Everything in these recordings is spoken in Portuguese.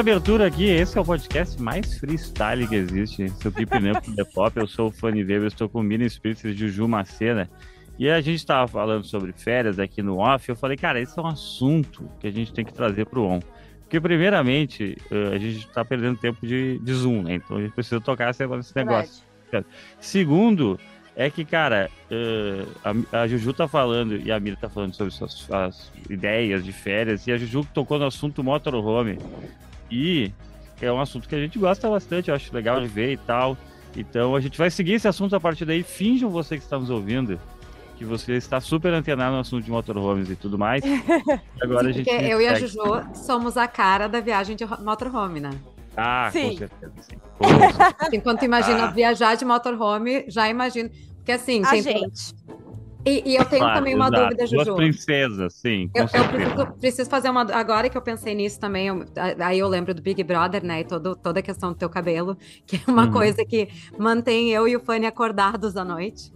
abertura aqui, esse é o podcast mais freestyle que existe. Sou Keep Up The Pop, eu sou o Fanny Weber, estou com o Mini Spirits de Juju Macena. E a gente estava falando sobre férias aqui no off, eu falei, cara, esse é um assunto que a gente tem que trazer para o on. Porque, primeiramente, eh, a gente está perdendo tempo de, de Zoom, né? Então a gente precisa tocar esse, negócio. Segundo, é que, cara, uh, a, Juju tá falando e a Mira tá falando sobre suas, suas ideias de férias, e a Juju tocou no assunto motorhome. E é um assunto que a gente gosta bastante, eu acho legal de ver e tal. Então a gente vai seguir esse assunto a partir daí. Finjam você que está nos ouvindo que você está super antenado no assunto de motorhomes e tudo mais. Agora Sim, a gente. Porque eu e a Juju somos a cara da viagem de motorhome, né? Ah, sim. com certeza, sim. Enquanto tu imagina ah. viajar de motorhome, já imagino. Porque assim. A gente. E, e, eu tenho claro, também uma exato. dúvida, Juju. Duas princesas, sim. Eu, eu preciso, preciso, fazer uma. Agora que eu pensei nisso também, eu, aí eu lembro do Big Brother, né? E todo, toda a questão do teu cabelo, que é uma uhum. coisa que mantém eu e o Fanny acordados à noite.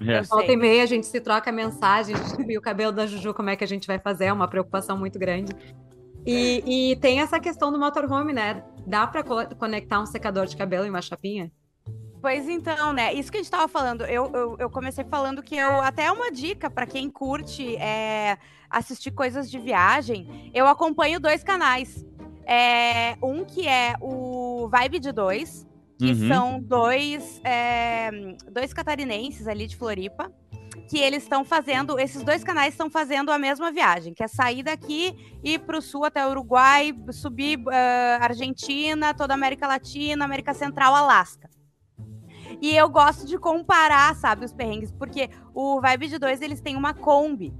É. Volta e meia a gente se troca mensagem e o cabelo da Juju, como é que a gente vai fazer? É uma preocupação muito grande. E, é. e tem essa questão do motorhome, né? Dá para co conectar um secador de cabelo em uma chapinha? Pois então, né? Isso que a gente tava falando. Eu, eu, eu comecei falando que eu até uma dica para quem curte é, assistir coisas de viagem. Eu acompanho dois canais. É, um que é o Vibe de Dois, que uhum. são dois, é, dois catarinenses ali de Floripa, que eles estão fazendo, esses dois canais estão fazendo a mesma viagem, que é sair daqui e ir para o sul até o Uruguai, subir uh, Argentina, toda a América Latina, América Central, Alasca. E eu gosto de comparar, sabe, os perrengues, porque o Vibe de Dois, eles têm uma Kombi,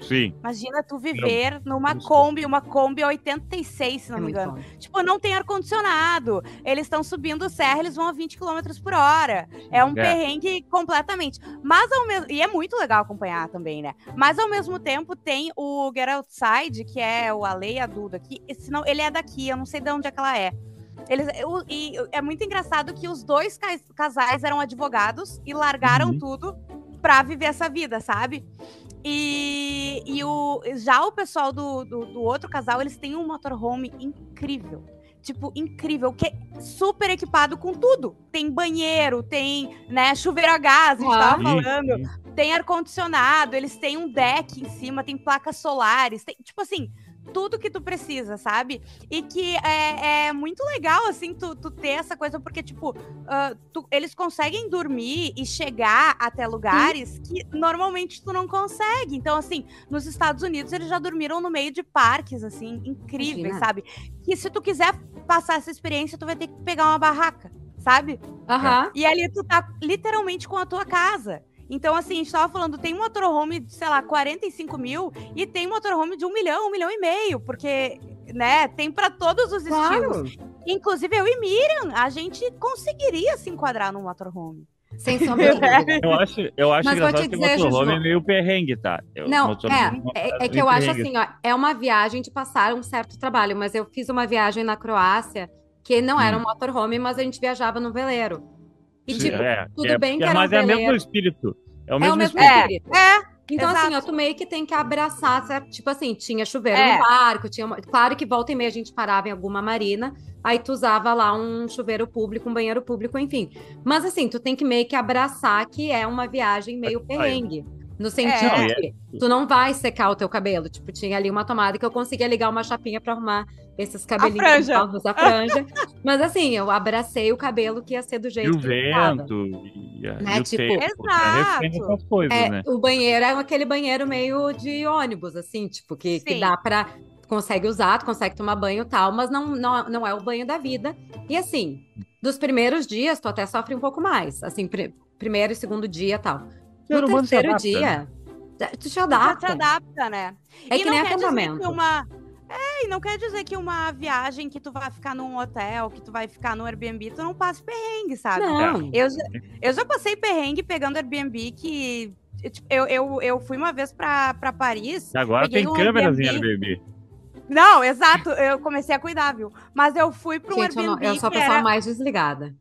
Sim. Imagina tu viver não, numa Kombi, uma Kombi 86, se não é me engano. Bom. Tipo, não tem ar-condicionado. Eles estão subindo serra, eles vão a 20 km por hora. É um é. perrengue completamente. Mas ao mesmo. E é muito legal acompanhar também, né? Mas ao mesmo tempo tem o Get Outside, que é o Ale e a Duda, que senão ele é daqui, eu não sei de onde é que ela é. Eles, eu, e é muito engraçado que os dois casais eram advogados e largaram uhum. tudo pra viver essa vida, sabe? E, e o, já o pessoal do, do, do, outro casal, eles têm um motorhome incrível. Tipo, incrível, que é super equipado com tudo. Tem banheiro, tem, né, chuveiro a gás, a gente ah, tava falando. Tem ar-condicionado, eles têm um deck em cima, tem placas solares, tem, tipo assim, tudo que tu precisa, sabe? E que é, é muito legal, assim, tu, tu, ter essa coisa, porque, tipo, uh, tu, eles conseguem dormir e chegar até lugares que normalmente tu não consegue. Então, assim, nos Estados Unidos eles já dormiram no meio de parques, assim, incríveis, Imagina. sabe? Que se tu quiser passar essa experiência, tu vai ter que pegar uma barraca, sabe? Uhum. E ali tu tá literalmente com a tua casa. Então, assim, a gente tava falando, tem motorhome de, sei lá, 45 mil e tem motorhome de um milhão, um milhão e meio, porque, né, tem para todos os claro. estilos. Inclusive, eu e Miriam, a gente conseguiria se enquadrar no motorhome. Sem sombra. Eu acho, eu acho Mas engraçado que o motorhome é meio perrengue, tá? Eu, não, é, é, é, que eu acho assim, ó, é uma viagem de passar um certo trabalho, mas eu fiz uma viagem na Croácia que não era um hum. motorhome, mas a gente viajava no veleiro. E, tipo, é, tudo é, bem que era Mas um é o mesmo espírito. É o mesmo, é o mesmo espírito. É, é. Então, Exato. assim, ó, tu meio que tem que abraçar, certo? Tipo assim, tinha chuveiro é. no barco, tinha. Uma... Claro que volta e meia a gente parava em alguma marina, aí tu usava lá um chuveiro público, um banheiro público, enfim. Mas assim, tu tem que meio que abraçar que é uma viagem meio perrengue. No sentido é. que tu não vai secar o teu cabelo. Tipo, tinha ali uma tomada que eu conseguia ligar uma chapinha para arrumar esses cabelinhos novos, a franja. Mas assim, eu abracei o cabelo que ia ser do jeito e o que vento, e, né? e tipo, tempo, exato. Essas coisas, é, né? O banheiro é aquele banheiro meio de ônibus, assim, tipo, que, que dá pra consegue usar, tu consegue tomar banho e tal, mas não, não, não é o banho da vida. E assim, dos primeiros dias, tu até sofre um pouco mais. Assim, pr primeiro e segundo dia e tal no terceiro dia, tu te adapta. Já te adapta, né? É e que nem acampamento. Uma... É, e não quer dizer que uma viagem que tu vai ficar num hotel, que tu vai ficar no Airbnb, tu não passe perrengue, sabe? Não. Eu, eu já passei perrengue pegando Airbnb que. Tipo, eu, eu, eu fui uma vez pra, pra Paris. Agora tem um câmeras Airbnb. em Airbnb. Não, exato. Eu comecei a cuidar, viu? Mas eu fui para um Gente, Airbnb. Eu, não, eu sou a pessoa era... mais desligada.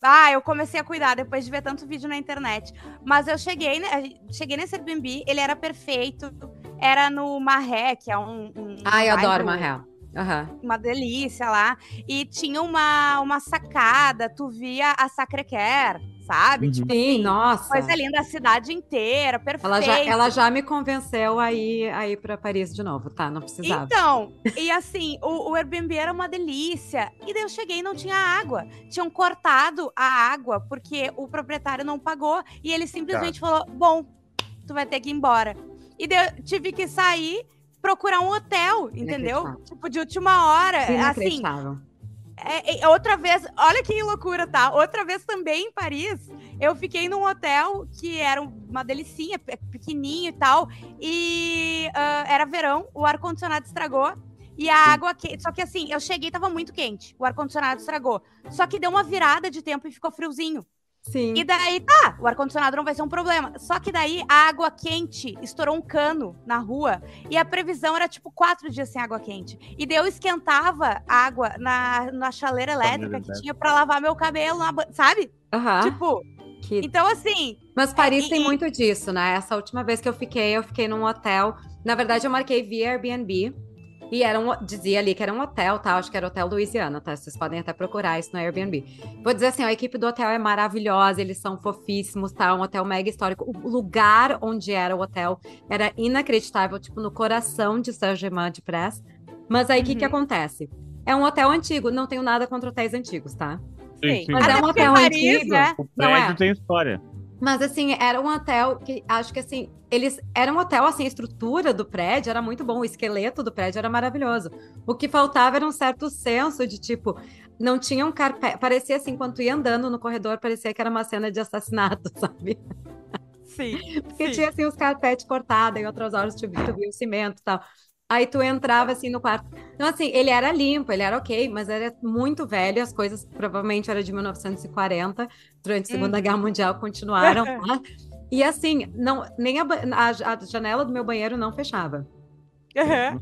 Ah, eu comecei a cuidar depois de ver tanto vídeo na internet. Mas eu cheguei, né, cheguei nesse Airbnb, ele era perfeito. Era no Marré, que é um. um ah, eu adoro Marré. Uhum. Uma delícia lá. E tinha uma, uma sacada, tu via a Sacré-Cœur, sabe? Uhum. Tipo, Sim, assim, nossa. Coisa linda, a cidade inteira, perfeita. Ela já, ela já me convenceu a ir, a ir pra Paris de novo, tá? Não precisava. Então, e assim, o, o Airbnb era uma delícia. E daí eu cheguei e não tinha água. Tinham cortado a água porque o proprietário não pagou. E ele simplesmente tá. falou: bom, tu vai ter que ir embora. E eu tive que sair procurar um hotel, entendeu? Tipo, de última hora. Assim, é, é, outra vez, olha que loucura, tá? Outra vez também em Paris, eu fiquei num hotel que era uma delicinha, pequenininho e tal, e uh, era verão, o ar-condicionado estragou, e a água quente. Só que assim, eu cheguei e tava muito quente, o ar-condicionado estragou. Só que deu uma virada de tempo e ficou friozinho. Sim. E daí, tá, o ar-condicionado não vai ser um problema. Só que daí a água quente estourou um cano na rua e a previsão era tipo quatro dias sem água quente. E daí eu esquentava água na, na chaleira elétrica que tinha para lavar meu cabelo, na, sabe? Uhum. Tipo. Que... Então, assim. Mas Paris é, tem e... muito disso, né? Essa última vez que eu fiquei, eu fiquei num hotel. Na verdade, eu marquei via Airbnb. E era um, dizia ali que era um hotel, tá? Acho que era o Hotel Louisiana, tá? Vocês podem até procurar isso no Airbnb. Vou dizer assim, a equipe do hotel é maravilhosa, eles são fofíssimos, tá? Um hotel mega histórico. O lugar onde era o hotel era inacreditável, tipo, no coração de Saint-Germain-de-Presse. Mas aí, o uhum. que que acontece? É um hotel antigo, não tenho nada contra hotéis antigos, tá? Sim, sim. Mas é um hotel Paris, antigo. Né? O prédio é. tem história. Mas assim, era um hotel que acho que assim, eles era um hotel assim, a estrutura do prédio era muito bom, o esqueleto do prédio era maravilhoso. O que faltava era um certo senso de tipo, não tinha um carpete, parecia assim, quando ia andando no corredor, parecia que era uma cena de assassinato, sabe? Sim. Porque sim. tinha assim os carpetes cortados, em outras horas tu, tu via o cimento e tal. Aí tu entrava assim no quarto. Então, assim, ele era limpo, ele era ok, mas era muito velho, as coisas provavelmente eram de 1940, durante a Segunda hum. Guerra Mundial continuaram lá. E assim, não, nem a, a, a, janela do meu banheiro não fechava. Uhum.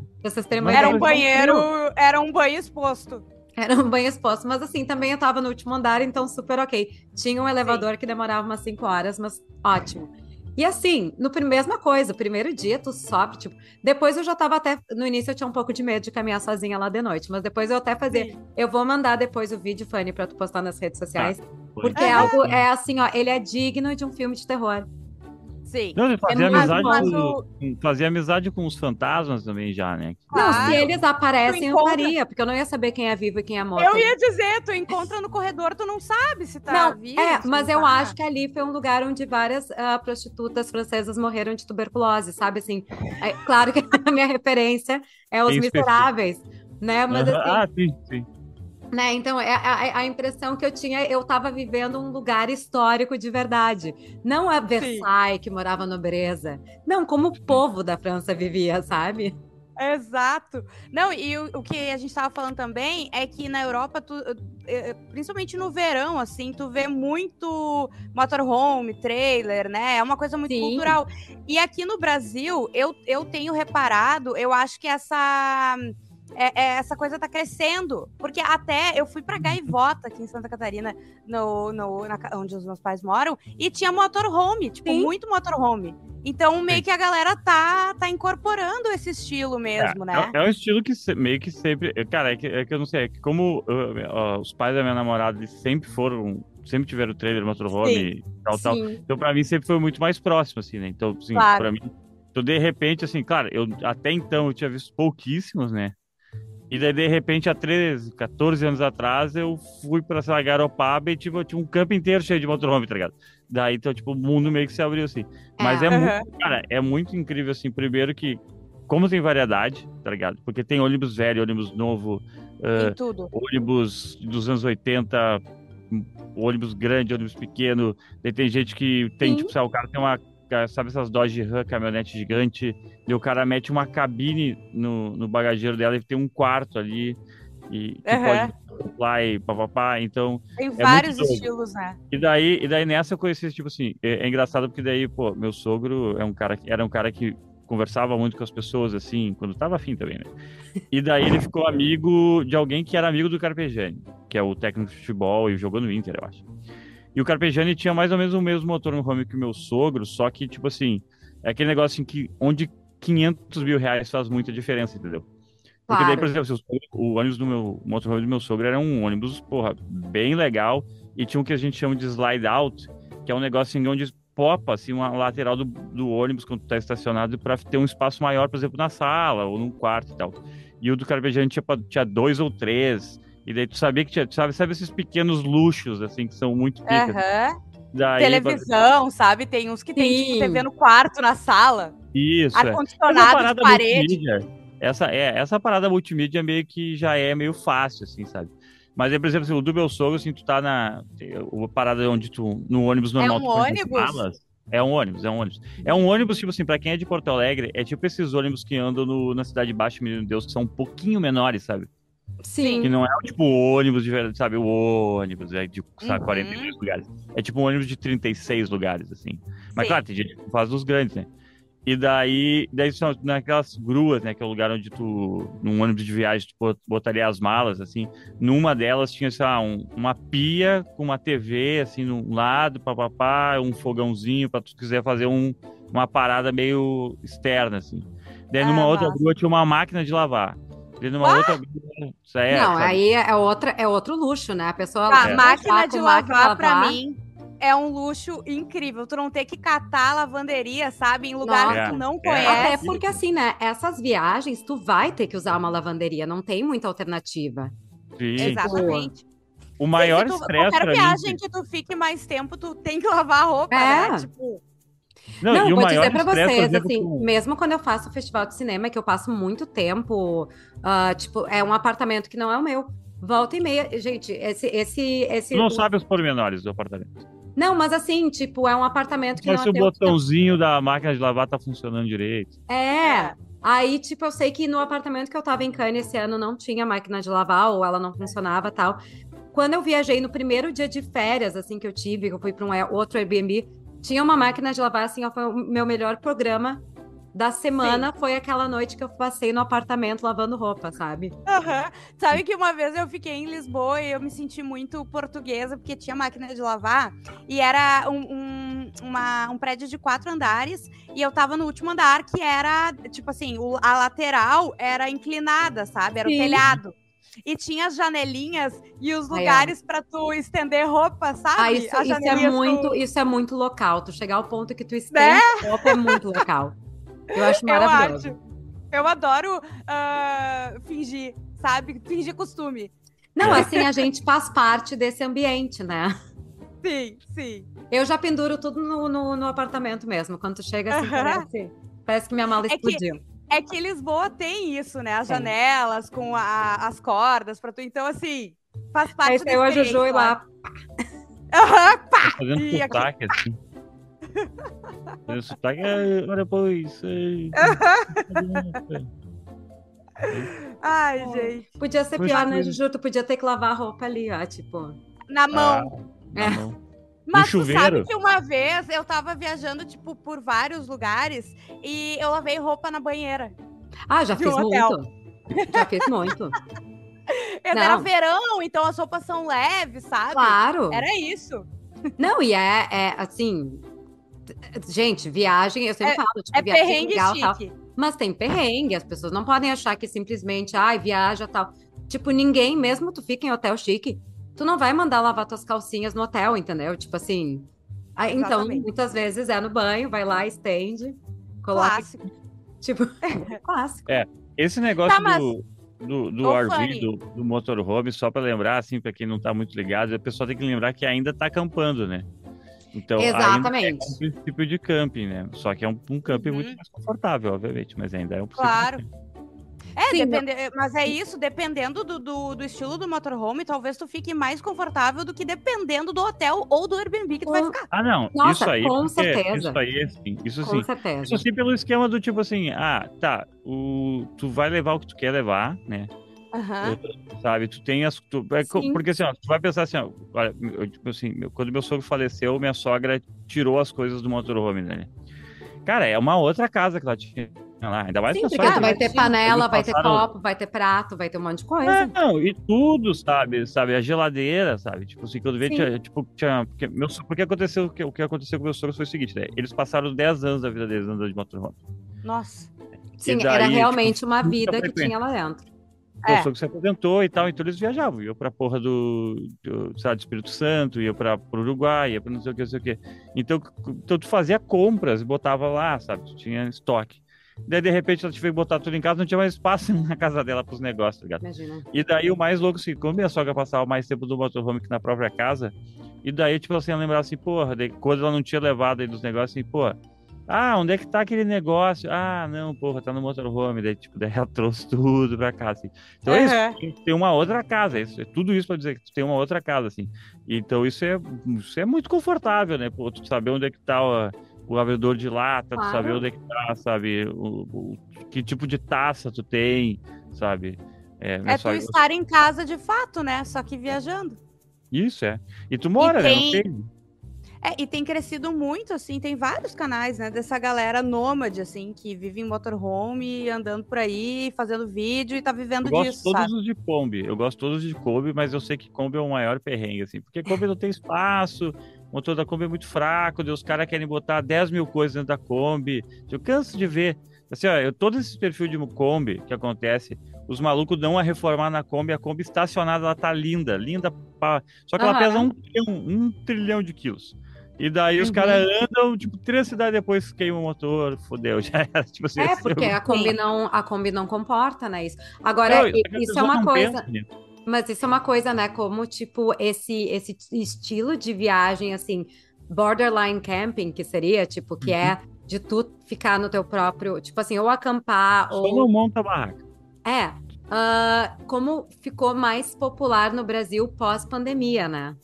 Era um banheiro, era um banho exposto. Era um banho exposto, mas assim, também eu tava no último andar, então super ok. Tinha um elevador Sim. que demorava umas 5 horas, mas ótimo. E assim, no mesma coisa, primeiro dia tu sobe, tipo, depois eu já tava até, no início eu tinha um pouco de medo de caminhar sozinha lá de noite, mas depois eu até fazia, Sim. eu vou mandar depois o vídeo, Fanny, pra tu postar nas redes sociais, ah, porque é algo, é assim, ó, ele é digno de um filme de terror. Sim. Não, ele fazia, é amizade com, fazia amizade com os fantasmas também já, né? Não, se eles aparecem, eu faria, porque eu não ia saber quem é vivo e quem é morto. Eu ia dizer, tu encontra no corredor, tu não sabe se tá não, vivo. É, mas eu tá. acho que ali foi um lugar onde várias uh, prostitutas francesas morreram de tuberculose, sabe? Assim, é, claro que a minha referência é Os Miseráveis, né? Mas assim, ah, sim, sim. Né? Então, é, a, a, impressão que eu tinha, eu estava vivendo um lugar histórico de verdade. Não a Versailles, Sim. que morava nobreza. Não, como o povo da França vivia, sabe? Exato. Não, e o, o que a gente estava falando também é que na Europa, tu, eh, principalmente no verão, assim, tu vê muito motorhome, trailer, né? É uma coisa muito Sim. cultural. E aqui no Brasil, eu, eu tenho reparado, eu acho que essa é, é, essa coisa tá crescendo. Porque até eu fui pra Gaivota, aqui em Santa Catarina, no, no, na, onde os meus pais moram, e tinha motorhome, tipo, Sim. muito motorhome. Então, meio Sim. que a galera tá, tá incorporando esse estilo mesmo, é, né? É, é, um estilo que meio que sempre. Cara, é que, é que eu não sei, é que como uh, uh, os pais da minha namorada eles sempre foram. Sempre tiveram trailer, motorhome e tal, Sim. tal. Então, pra mim, sempre foi muito mais próximo, assim, né? Então, assim, claro. pra mim. Então, de repente, assim, claro, eu até então eu tinha visto pouquíssimos, né? E daí, de repente, há 13, 14 anos atrás, eu fui pra, sei lá, Garopaba e tipo, eu tinha um campo inteiro cheio de motorhome, tá ligado? Daí, então, tipo, o mundo meio que se abriu, assim. Mas é, é muito, cara, é muito incrível, assim, primeiro que, como tem variedade, tá ligado? Porque tem ônibus velho, ônibus novo, uh, tudo. ônibus dos anos 80, ônibus grande, ônibus pequeno. Daí tem gente que tem, Sim. tipo, o cara tem uma sabe essas Dodge Ram, caminhonete gigante, e o cara mete uma cabine no, no bagageiro dela e tem um quarto ali, e que uhum. pode lá e papapá, então... Tem é vários estilos, né? E daí, e daí nessa eu conheci, tipo assim, é, é, engraçado porque daí, pô, meu sogro é um cara, era um cara que conversava muito com as pessoas, assim, quando tava afim também, né? E daí ele ficou amigo de alguém que era amigo do Carpegiani, que é o técnico de futebol e jogou no Inter, eu acho. E o Carpegiani tinha mais ou menos o mesmo motor no home que o meu sogro, só que, tipo assim, é aquele negócio assim que onde 500 mil reais faz muita diferença, entendeu? Porque daí, por exemplo, o ônibus do meu, o motorhome do meu sogro era um ônibus, porra, bem legal. E tinha o que a gente chama de slide out, que é um negócio assim, onde popa, assim, uma lateral do, do ônibus quando tu tá estacionado para ter um espaço maior, por exemplo, na sala ou num quarto e tal. E o do Carpejante tinha, tinha dois ou três. E daí tu sabia que tinha, sabe, sabe esses pequenos luxos, assim, que são muito picas. Uhum. Daí, Televisão, pra... sabe? Tem uns que tem tipo, TV no quarto, na sala. Isso. É. Ar-condicionado é. de parede. Essa, é, essa parada multimídia meio que já é meio fácil, assim, sabe? Mas, por exemplo, assim, o do meu sogro, assim, tu tá na. A parada onde tu. No ônibus normal. É um ônibus? Malas, é um ônibus, é um ônibus. É um ônibus, tipo assim, pra quem é de Porto Alegre, é tipo esses ônibus que andam no, na Cidade Baixa, Menino Deus, que são um pouquinho menores, sabe? Sim. Que não é tipo ônibus de verdade, sabe? O ônibus é de sabe, uhum. 42 lugares. É tipo um ônibus de 36 lugares, assim. Mas Sim. claro, tem gente que faz dos grandes, né? E daí, daí são naquelas gruas, né? Que é o lugar onde tu, num ônibus de viagem, tu botaria as malas, assim. Numa delas tinha, sei lá, um, uma pia com uma TV, assim, num lado, papapá, um fogãozinho para tu quiser fazer um, uma parada meio externa, assim. Daí numa ah, outra grua tinha uma máquina de lavar. E numa ah? outra grua... É, não, sabe? aí é, outra, é outro luxo, né? A pessoa... A máquina de lavar, lavar pra mim é um luxo incrível. Tu não ter que catar lavanderia, sabe? Em lugar Nossa. que tu não é. conhece. Até porque, assim, né? Essas viagens, tu vai ter que usar uma lavanderia. Não tem muita alternativa. Sim. Exatamente. O maior estresse Qualquer viagem mim... que tu fique mais tempo, tu tem que lavar a roupa, é. né? Tipo... Não, não vou dizer pra vocês, assim, mesmo quando eu faço festival de cinema, que eu passo muito tempo, uh, tipo, é um apartamento que não é o meu. Volta e meia, gente, esse, esse, esse. Tu não o... sabe os pormenores do apartamento. Não, mas assim, tipo, é um apartamento que mas não se o botãozinho da máquina de lavar tá funcionando direito. É. Aí, tipo, eu sei que no apartamento que eu tava em Cannes esse ano não tinha máquina de lavar, ou ela não funcionava tal. Quando eu viajei no primeiro dia de férias, assim, que eu tive, que eu fui para um outro Airbnb, tinha uma máquina de lavar, assim, ó, foi o meu melhor programa da semana Sim. foi aquela noite que eu passei no apartamento lavando roupa, sabe? Uhum. Sabe que uma vez eu fiquei em Lisboa e eu me senti muito portuguesa, porque tinha máquina de lavar e era um, um, uma, um prédio de quatro andares e eu tava no último andar que era, tipo assim, o, a lateral era inclinada, sabe? Era Sim. o telhado e tinha as janelinhas e os lugares para tu estender roupa, sabe? Ah, isso, isso é muito, isso é muito local. Tu chegar ao ponto que tu estende né? roupa é muito local. Eu acho maravilhoso. Eu, acho. eu adoro uh, fingir, sabe? Fingir costume. Não, assim, a gente faz parte desse ambiente, né? Sim, sim. Eu já penduro tudo no, no, no apartamento mesmo. Quando tu chega assim, parece, parece que minha mala é explodiu. Que... É que Lisboa tem isso, né? As janelas com a, as cordas para tu. Então, assim, faz parte Aí da eu a Juju e lá. Aham, pá! Fazendo e sotaque, aqui... assim. O sotaque é. Olha, pois. Ai, gente. Podia ser pior, né, Juju? Tu podia ter que lavar a roupa ali, ó, tipo. Na mão. Ah, na é. mão. Mas tu sabe que uma vez eu tava viajando, tipo, por vários lugares e eu lavei roupa na banheira. Ah, já fiz muito. Já fiz muito. Era verão, então as roupas são leves, sabe? Claro. Era isso. Não, e é, é assim, Gente, viagem, eu sempre é, falo, tipo, é viagem perrengue legal, chique. Tal, mas tem perrengue, as pessoas não podem achar que simplesmente, ai, viaja tal. Tipo, ninguém, mesmo tu fica em hotel chique, tu não vai mandar lavar tuas calcinhas no hotel, entendeu? Tipo assim. Aí, então, muitas vezes é no banho, vai lá, estende, coloca. Clássico. Tipo, clássico. É, esse negócio tá, mas... do, do, do RV, do, do motorhome, só para lembrar, assim, para quem não tá muito ligado, a pessoa tem que lembrar que ainda tá acampando, né? Então, Exatamente. é um princípio de camping, né? Só que é um, um camping uhum. muito mais confortável, obviamente, mas ainda é um princípio Claro. É, Sim, depende... mas é isso, dependendo do, do, do, estilo do motorhome, talvez tu fique mais confortável do que dependendo do hotel ou do Airbnb que tu vai ficar. Ah, não, Nossa, isso aí. Com certeza. Isso aí, assim, isso com sim. Certeza. Isso sim pelo esquema do tipo assim, ah, tá, o, tu vai levar o que tu quer levar, né? Uhum. Sabe, tu tem as. Tu, é, porque assim, ó, tu vai pensar assim, ó, olha, eu, tipo assim, quando meu sogro faleceu, minha sogra tirou as coisas do motorhome, né? Cara, é uma outra casa que ela tinha lá. Ainda mais Sim, que sogra, vai ter panela, vai passaram... ter copo, vai ter prato, vai ter um monte de coisa. É, não, e tudo, sabe? Sabe, a geladeira, sabe? Tipo assim, quando veio, tinha, tipo, tinha. Porque, meu, porque aconteceu, o que, o que aconteceu com meus sogros foi o seguinte, né? Eles passaram 10 anos da vida deles andando de motorhome. Nossa. Sim, daí, era tipo, realmente tipo, uma vida que tinha lá dentro. meu é. sogro se aposentou e tal, então eles viajavam. Ia pra porra do, do, do Espírito Santo, ia pra, pro Uruguai, ia pra não sei o que, não sei o que. Então, então tu fazia compras, botava lá, sabe? Tu tinha estoque. Daí, de repente, ela tive que botar tudo em casa, não tinha mais espaço na casa dela pros negócios, tá ligado? Imagina. E daí, o mais louco, assim, como minha sogra passava mais tempo do motorhome que na própria casa, e daí, tipo assim, ela lembrava assim, porra, daí, quando ela não tinha levado aí dos negócios, assim, porra, ah, onde é que tá aquele negócio? Ah, não, porra, tá no motorhome. Daí, tipo, daí ela trouxe tudo pra casa. Assim. Então uhum. é isso, tem uma outra casa. Isso, é tudo isso pra dizer que tu tem uma outra casa, assim. Então isso é, isso é muito confortável, né? Pô, tu saber onde é que tá o, o abridor de lata, claro. tu saber onde é que tá, sabe? O, o, que tipo de taça tu tem, sabe? É, é, tu estar em casa de fato, né? Só que viajando. Isso, é. E tu mora, e né? Não tem é, e tem crescido muito, assim, tem vários canais, né, dessa galera nômade, assim, que vive em motorhome, andando por aí, fazendo vídeo e tá vivendo eu gosto disso, todos sabe? os de Kombi, eu gosto todos de Kombi, mas eu sei que Kombi é o maior perrengue, assim, porque Kombi não tem espaço, o motor da Kombi é muito fraco, os caras querem botar 10 mil coisas dentro da Kombi, eu canso de ver, assim, ó, eu, todo esse perfil de Kombi que acontece, os malucos dão a reformar na Kombi, a Kombi estacionada, ela tá linda, linda, pra... só que ela pesa um um trilhão de quilos. E daí os uhum. caras andam, tipo, três cidades depois queima o motor, fodeu, já era. Tipo assim, é, porque a Kombi, não, a Kombi não comporta, né? Isso. Agora, não, isso é uma coisa. Mas isso é uma coisa, né? Como, tipo, esse, esse estilo de viagem, assim, borderline camping, que seria, tipo, que é uhum. é de tu ficar no teu próprio, tipo assim, ou acampar, Só ou. não monta barraca. É. Uh, como ficou mais popular no Brasil pós-pandemia, né?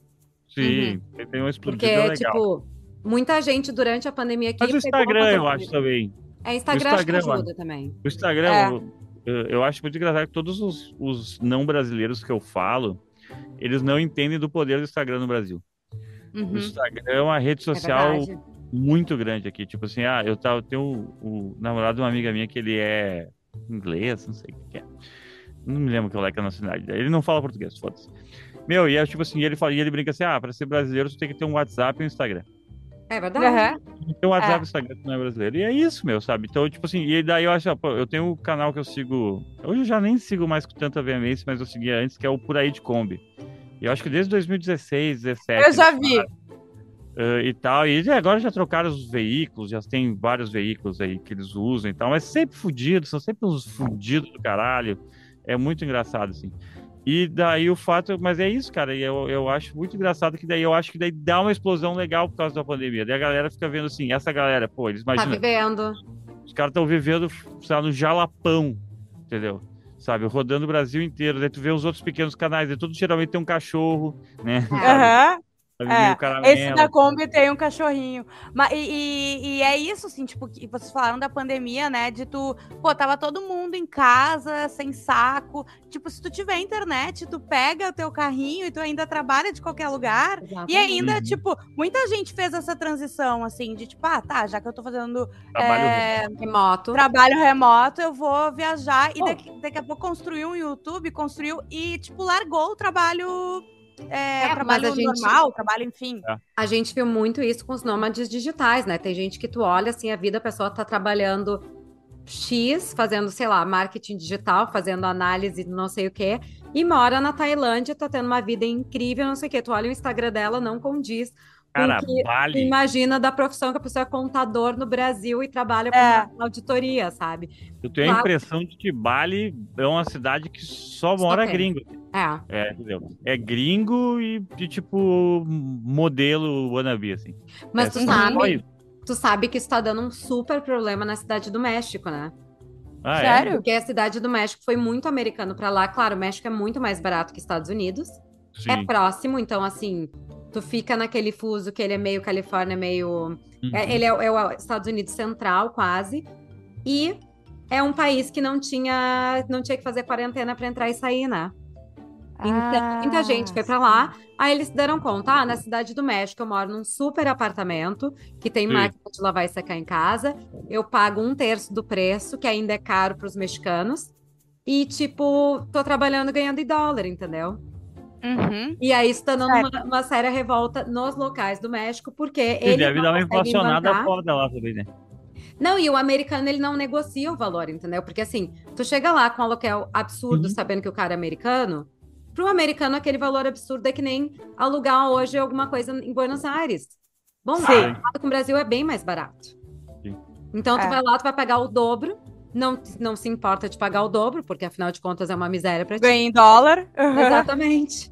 Sim, uhum. tem uma Porque, legal. tipo, muita gente durante a pandemia aqui... Mas o Instagram, eu acho, também. É, Instagram, o Instagram acho ajuda também. O Instagram, é. Eu, eu, acho muito engraçado que todos os, os, não brasileiros que eu falo, eles não entendem do poder do Instagram no Brasil. Uhum. O Instagram é uma rede é social é muito grande aqui. Tipo assim, ah, eu, tava, eu tenho o, o namorado de uma amiga minha que ele é inglês, não sei o que é. Não me lembro qual é, que é a nacionalidade. Ele não fala português, foda-se. Meu, e é tipo assim, ele, fala, e ele brinca assim: ah, pra ser brasileiro, você tem que ter um WhatsApp e um Instagram. É verdade. Uhum. Tem um WhatsApp é. Tu não é brasileiro. E é isso, meu, sabe? Então, tipo assim, e daí eu acho, ó, eu tenho um canal que eu sigo. Hoje eu já nem sigo mais com tanta veemência, mas eu seguia antes, que é o Por Aí de Kombi. E eu acho que desde 2016, 2017. Eu já vi. Uh, e tal, e agora já trocaram os veículos, já tem vários veículos aí que eles usam e tal, mas sempre fudidos, são sempre uns fudidos do caralho. É muito engraçado, assim. E daí o fato, mas é isso, cara, e eu, eu acho muito engraçado que daí eu acho que daí dá uma explosão legal por causa da pandemia. Daí a galera fica vendo assim, essa galera, pô, eles imaginam. Tá vivendo. Os caras estão vivendo, sabe, no Jalapão, entendeu? Sabe, rodando o Brasil inteiro. Daí tu vê os outros pequenos canais, e tudo geralmente tem um cachorro, né? Aham. Uhum. É, esse da Kombi tem um cachorrinho. Mas, e, e, e, é isso, assim, tipo, que vocês falaram da pandemia, né? De tu, pô, tava todo mundo em casa, sem saco. Tipo, se tu tiver internet, tu pega o teu carrinho e tu ainda trabalha de qualquer lugar. Exatamente. E ainda, uhum. tipo, muita gente fez essa transição, assim, de tipo, ah, tá, já que eu tô fazendo trabalho é, remoto. Trabalho remoto, eu vou viajar. E daqui, daqui a pouco construiu um YouTube, construiu e, tipo, largou o trabalho é, é, trabalho gente, normal, trabalho, enfim. É. A gente viu muito isso com os nômades digitais, né? Tem gente que tu olha assim, a vida, a pessoa tá trabalhando X, fazendo, sei lá, marketing digital, fazendo análise não sei o quê, e mora na Tailândia, tá tendo uma vida incrível, não sei o quê. Tu olha o Instagram dela, não condiz Cara, vale. Imagina da profissão que a pessoa é contador no Brasil e trabalha com é. auditoria, sabe? Eu tenho claro. a impressão de que Bali é uma cidade que só mora gringo. É. É, entendeu? É gringo e de tipo modelo wannabe, assim. Mas é tu sabe, tu sabe que isso tá dando um super problema na cidade do México, né? Ah, é? Sério? É? Porque a cidade do México foi muito americano para lá. Claro, o México é muito mais barato que Estados Unidos. É Sim. É próximo, então assim, tu fica naquele fuso que ele é meio Califórnia, meio. É, uhum. É, ele é, é, o Estados Unidos central, quase. E é um país que não tinha, não tinha que fazer quarentena para entrar e sair, né? Então, ah, muita gente foi para lá. Aí eles se deram conta, ah, na cidade do México eu moro num super apartamento que tem sim. máquina de lavar e secar em casa. Eu pago um terço do preço, que ainda é caro para os mexicanos. E, tipo, tô trabalhando ganhando em dólar, entendeu? Uhum. E aí isso tá dando uma, uma, séria revolta nos locais do México, porque ele. Deve dar uma inflacionada foda lá também, né? Não, e o americano ele não negocia o valor, entendeu? Porque assim, tu chega lá com um aluguel absurdo, uhum. sabendo que o cara é americano, para o americano aquele valor absurdo é que nem alugar hoje alguma coisa em Buenos Aires. Bom, Sim. com o Brasil é bem mais barato. Sim. Então tu é. vai lá, tu vai pagar o dobro, não, não se importa de pagar o dobro, porque afinal de contas é uma miséria para ti. Ganha em dólar. Exatamente.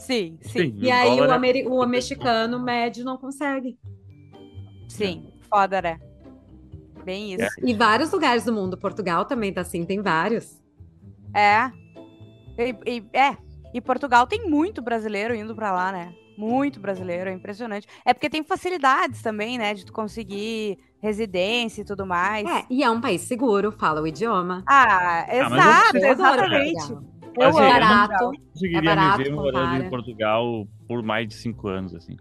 Sim, sim. E aí o, é... o mexicano médio não consegue. Sim, foda, né? Bem isso. É. E vários lugares do mundo, Portugal também tá assim, tem vários. É. E, e, é. E Portugal tem muito brasileiro indo para lá, né? Muito brasileiro, é impressionante. É porque tem facilidades também, né? De tu conseguir residência e tudo mais. É, e é um país seguro, fala o idioma. Ah, ah exato, ah, exatamente. Eu amo. É barato. Eu conseguiria é barato, me ver morando em Portugal por mais de cinco anos, assim.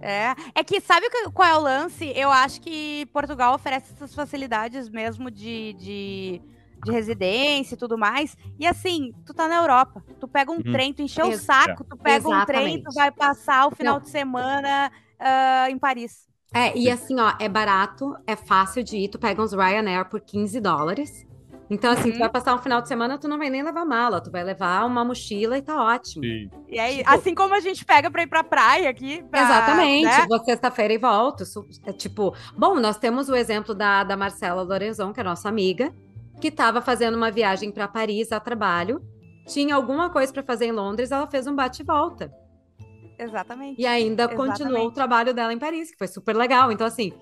É, é que sabe qual é o lance? Eu acho que Portugal oferece essas facilidades mesmo de, de, de residência e tudo mais. E assim, tu tá na Europa, tu pega um uhum. trem, tu encheu o saco, tu pega Exatamente. um trem, tu vai passar o final Não. de semana uh, em Paris. É, e assim, ó, é barato, é fácil de ir, tu pega uns Ryanair por 15 dólares. Então, assim, uhum. tu vai passar um final de semana, tu não vai nem levar mala, tu vai levar uma mochila e tá ótimo. Sim. E aí, tipo... assim como a gente pega pra ir pra praia aqui. Pra, Exatamente, né? vou sexta-feira e volto. É tipo, bom, nós temos o exemplo da, da Marcela Lorenzon, que é nossa amiga, que estava fazendo uma viagem para Paris a trabalho, tinha alguma coisa para fazer em Londres, ela fez um bate e volta. Exatamente. E ainda Exatamente. continuou o trabalho dela em Paris, que foi super legal. Então, assim,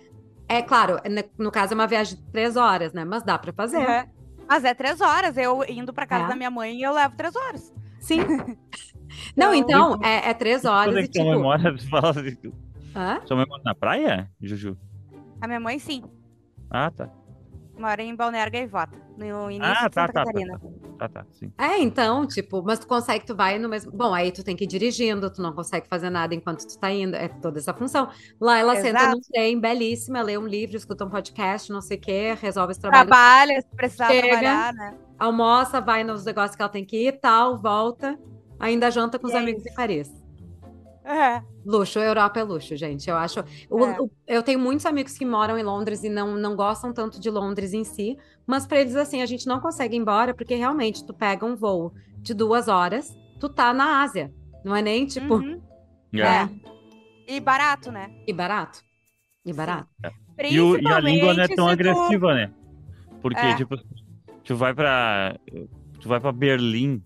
é claro, no caso é uma viagem de três horas, né? Mas dá para fazer. Uhum. Mas é três horas. Eu indo para casa é. da minha mãe, eu levo três horas. Sim. Não, então, então é, é, três horas. Quando é que tipo... memória fala assim? Hã? Sua mãe mora na praia, Juju? A minha mãe, sim. Ah, tá. Mora em Balneário Gaivota, no início ah, de tá, Santa tá, tá Catarina. Tá, tá, tá, sim. É, então, tipo, mas tu consegue, tu vai no mesmo. Bom, aí tu tem que ir dirigindo, tu não consegue fazer nada enquanto tu tá indo. É toda essa função. Lá ela Exato. senta num trem belíssima, lê um livro, escuta um podcast, não sei o quê, resolve esse trabalho. Trabalha, se precisar Chega, trabalhar, né? Almoça, vai nos negócios que ela tem que ir, tal, volta. Ainda janta com os amigos em Paris. É. Luxo, Europa é luxo, gente. Eu acho. O, é. o, eu tenho muitos amigos que moram em Londres e não, não gostam tanto de Londres em si, mas para eles, assim, a gente não consegue ir embora porque realmente tu pega um voo de duas horas, tu tá na Ásia. Não é nem tipo. Uhum. É. é. E barato, né? E barato. E barato. É. E, o, e, a língua não é tão agressiva, tu... né? Porque, é. tipo, tu vai pra. Tu vai pra Berlim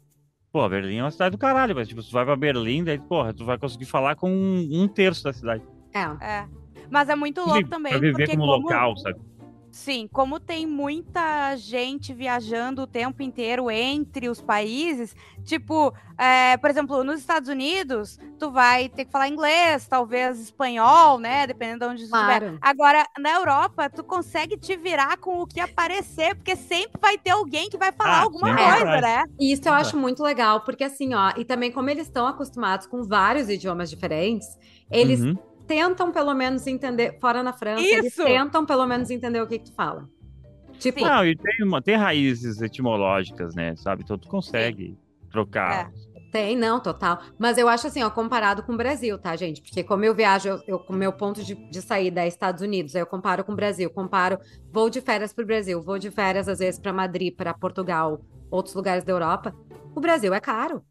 Pô, Berlim é uma cidade do caralho, mas tipo, tu vai pra Berlim, daí, porra, tu vai conseguir falar com um, um terço da cidade. É. é. Mas é muito louco Sim, também. Pra viver porque como, como local, sabe? Sim, como tem muita gente viajando o tempo inteiro entre os países, tipo, é, por exemplo, nos Estados Unidos, tu vai ter que falar inglês, talvez espanhol, né? Dependendo de onde claro. estiver. Agora, na Europa, tu consegue te virar com o que aparecer, porque sempre vai ter alguém que vai falar ah, alguma sim, coisa, é né? E isso eu acho muito legal, porque assim, ó, e também como eles estão acostumados com vários idiomas diferentes, eles. Uhum tentam pelo menos entender, fora na França, Isso. eles tentam pelo menos entender o que, que tu fala. Tipo, não, e tem, uma, tem raízes etimológicas, né? Sabe? Então tu consegue Sim. trocar. É. Tem, não, total. Mas eu acho assim, ó, comparado com o Brasil, tá, gente? Porque como eu viajo, eu, eu o meu ponto de, de saída é Estados Unidos, aí eu comparo com o Brasil, comparo, vou de férias para o Brasil, vou de férias às vezes para Madrid, para Portugal, outros lugares da Europa. O Brasil é caro.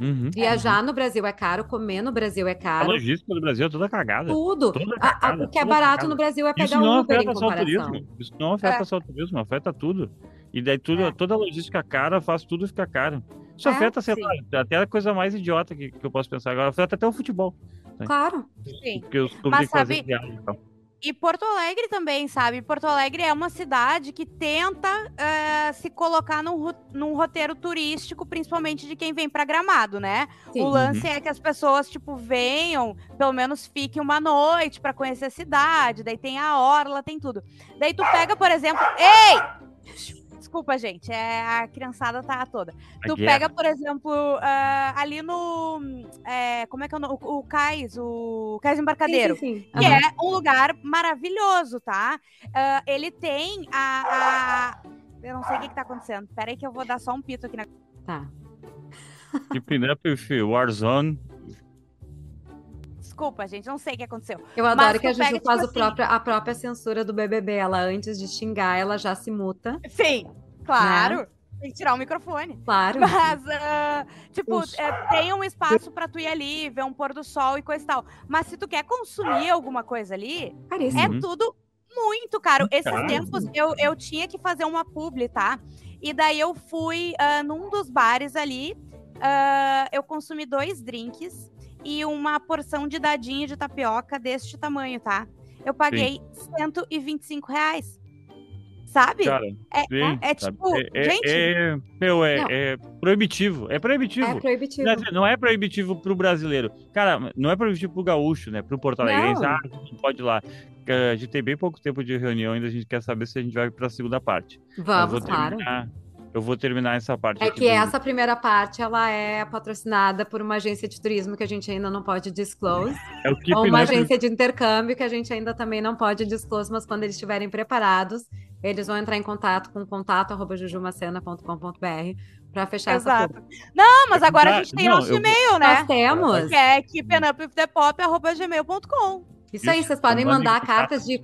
Uhum. Viajar no Brasil é caro, comer no Brasil é caro. A logística do Brasil é toda cagada. Tudo. Toda cagada, a, a, o que é barato cagada. no Brasil é pegar Isso não Uber afeta só o turismo. Isso não afeta é. só o turismo, afeta tudo. E daí tudo, é. toda a logística cara faz tudo ficar caro. Isso é, afeta, sei lá, até a coisa mais idiota que, que eu posso pensar agora, afeta até o futebol. Né? Claro. Sim. Porque os Mas sabe, viagem, então. E Porto Alegre também, sabe? Porto Alegre é uma cidade que tenta uh, se colocar num, num, roteiro turístico, principalmente de quem vem para Gramado, né? Sim. O lance uhum. é que as pessoas, tipo, venham, pelo menos fiquem uma noite para conhecer a cidade, daí tem a orla, tem tudo. Daí tu pega, por exemplo. Ei! Desculpa, gente, é, a criançada tá toda. A tu guerra. pega, por exemplo, uh, ali no. É, como é que é o nome? O, o Cais, o Cais Embarcadeiro. Sim, sim, sim. Que uhum. é um lugar maravilhoso, tá? Uh, ele tem a, a, Eu não sei o que, que tá acontecendo. Pera aí que eu vou dar só um pito aqui na. Tá. Keeping up with Warzone desculpa, gente, não sei o que aconteceu. Eu adoro Mas que a Juju pega, faz tipo assim... próprio, a própria censura do BBB. Ela, antes de xingar, ela já se muta. Sim, claro. Né? Tem que tirar o microfone. Claro. Mas, uh, tipo, é, tem um espaço para tu ir ali, ver um pôr do sol e coisa e tal. Mas se tu quer consumir alguma coisa ali, Caríssimo. é tudo muito caro. Esses Caramba. tempos eu, eu tinha que fazer uma publi, tá? E daí eu fui uh, num dos bares ali, uh, eu consumi dois drinks e uma porção de dadinho de tapioca deste tamanho, tá? Eu paguei Sim. 125 reais. Sabe? Cara, é, sim, é, é tipo, é, é, gente. É, meu, é, é, proibitivo. É proibitivo. É proibitivo. Não, não é proibitivo pro brasileiro. Cara, não é proibitivo pro gaúcho, né? Pro Porto Alegre. Ah, não pode ir lá. A gente tem bem pouco tempo de reunião ainda, a gente quer saber se a gente vai para a segunda parte. Vamos, claro. Eu vou terminar essa parte. É que do... essa primeira parte ela é patrocinada por uma agência de turismo que a gente ainda não pode disclose. É o Keep, ou uma agência de intercâmbio que a gente ainda também não pode disclose, mas quando eles estiverem preparados, eles vão entrar em contato com contato@jujumacena.com.br para fechar Exato. essa Exato. Não, mas agora a gente tem não, nosso eu... e-mail, né? Nós temos. Que é keepinupwiththepop@gmail.com. Isso, Isso aí, vocês podem mandar cartas de,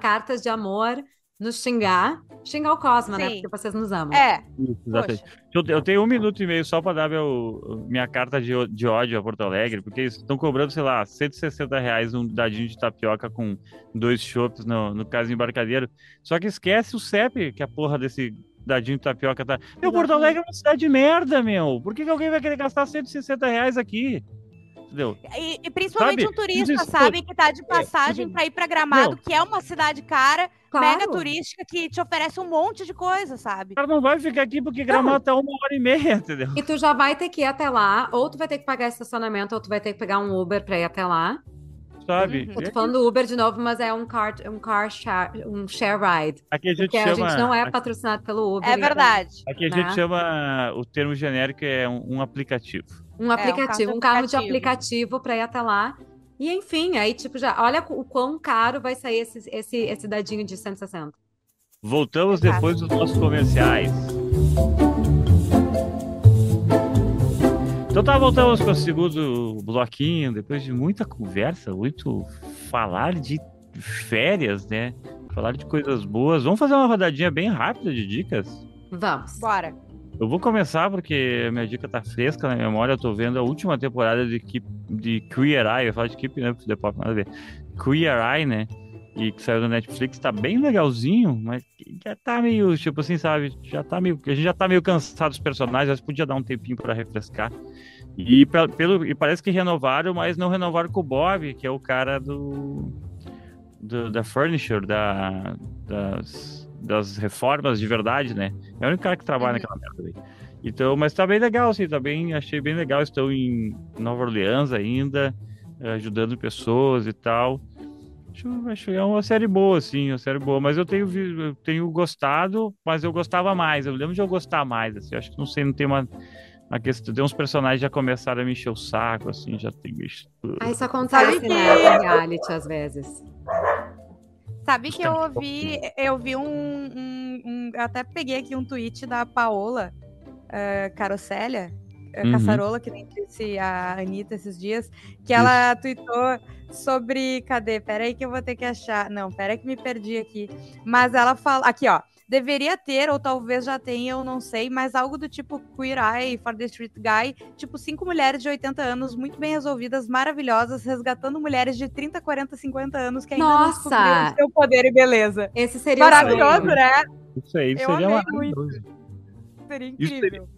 cartas de amor nos xingar. Xingar o Cosma, né? Sim. né? Porque vocês nos amam. É. exatamente. Eu, eu, tenho um minuto e meio só para dar meu, minha carta de, de ódio a Porto Alegre, porque eles estão cobrando, sei lá, 160 reais um dadinho de tapioca com dois chopps no, no caso embarcadeiro. Só que esquece o CEP, que é a porra desse dadinho de tapioca tá. Meu, Porto Alegre é uma cidade de merda, meu. Por que, que alguém vai querer gastar 160 reais aqui? Entendeu? E, e principalmente sabe? um turista, Isso, sabe, que tá de é, passagem é, para ir para Gramado, não. que é uma cidade cara, claro. mega turística, que te oferece um monte de coisa, sabe? O cara não vai ficar aqui porque Gramado tá uma hora e meia, entendeu? E tu já vai ter que ir até lá, ou tu vai ter que pagar estacionamento, ou tu vai ter que pegar um Uber para ir até lá. Sabe? Uhum. Eu tô falando Uber de novo, mas é um car, um car share, um share ride. Aqui a gente porque chama... a gente não é patrocinado pelo Uber. É verdade. Aqui a né? gente chama, o termo genérico é um, um aplicativo. Um aplicativo, é, um, um carro de aplicativo para ir até lá. E enfim, aí tipo já, olha o quão caro vai sair esse, esse, esse dadinho de 160. Voltamos é depois dos nossos comerciais. Então tá, voltamos para o segundo bloquinho, depois de muita conversa, muito falar de férias, né? Falar de coisas boas. Vamos fazer uma rodadinha bem rápida de dicas? Vamos. Bora. Eu vou começar porque minha dica tá fresca na memória. Eu tô vendo a última temporada de, de Queer Eye. Eu falo de Keep Up the Pop, nada a ver. Queer Eye, né? E que saiu da Netflix, tá bem legalzinho, mas já tá meio, tipo assim, sabe? Já tá meio. A gente já tá meio cansado dos personagens, mas podia dar um tempinho para refrescar. E, pelo, e parece que renovaram, mas não renovaram com o Bob, que é o cara do. do da Furniture, da, das das reformas de verdade, né? É o único cara que trabalha uhum. naquela merda. Então, mas tá bem legal, assim, tá bem, achei bem legal. Estão em Nova Orleans ainda, ajudando pessoas e tal. Acho, acho é uma série boa, assim, uma série boa. Mas eu tenho, eu tenho gostado, mas eu gostava mais. Eu lembro de eu gostar mais, assim. Acho que não sei, não tem uma. Uma questão, tem uns personagens já começaram a me encher o saco, assim, já tem. Ah, isso acontece, né, reality, às vezes. Sabe que eu ouvi, eu vi um, um, um, Eu até peguei aqui um tweet da Paola uh, Carossélia, uh, uhum. Caçarola, que nem disse a Anitta esses dias, que ela Isso. tweetou sobre. Cadê? Peraí que eu vou ter que achar. Não, peraí que me perdi aqui. Mas ela fala. Aqui, ó. Deveria ter, ou talvez já tenha, eu não sei, mas algo do tipo Queer Eye for the Street Guy, tipo cinco mulheres de 80 anos, muito bem resolvidas, maravilhosas, resgatando mulheres de 30, 40, 50 anos que ainda Nossa! não seu poder e beleza. Esse seria Maravilhoso, né? Isso aí eu seria maravilhoso. Seria incrível. Isso seria,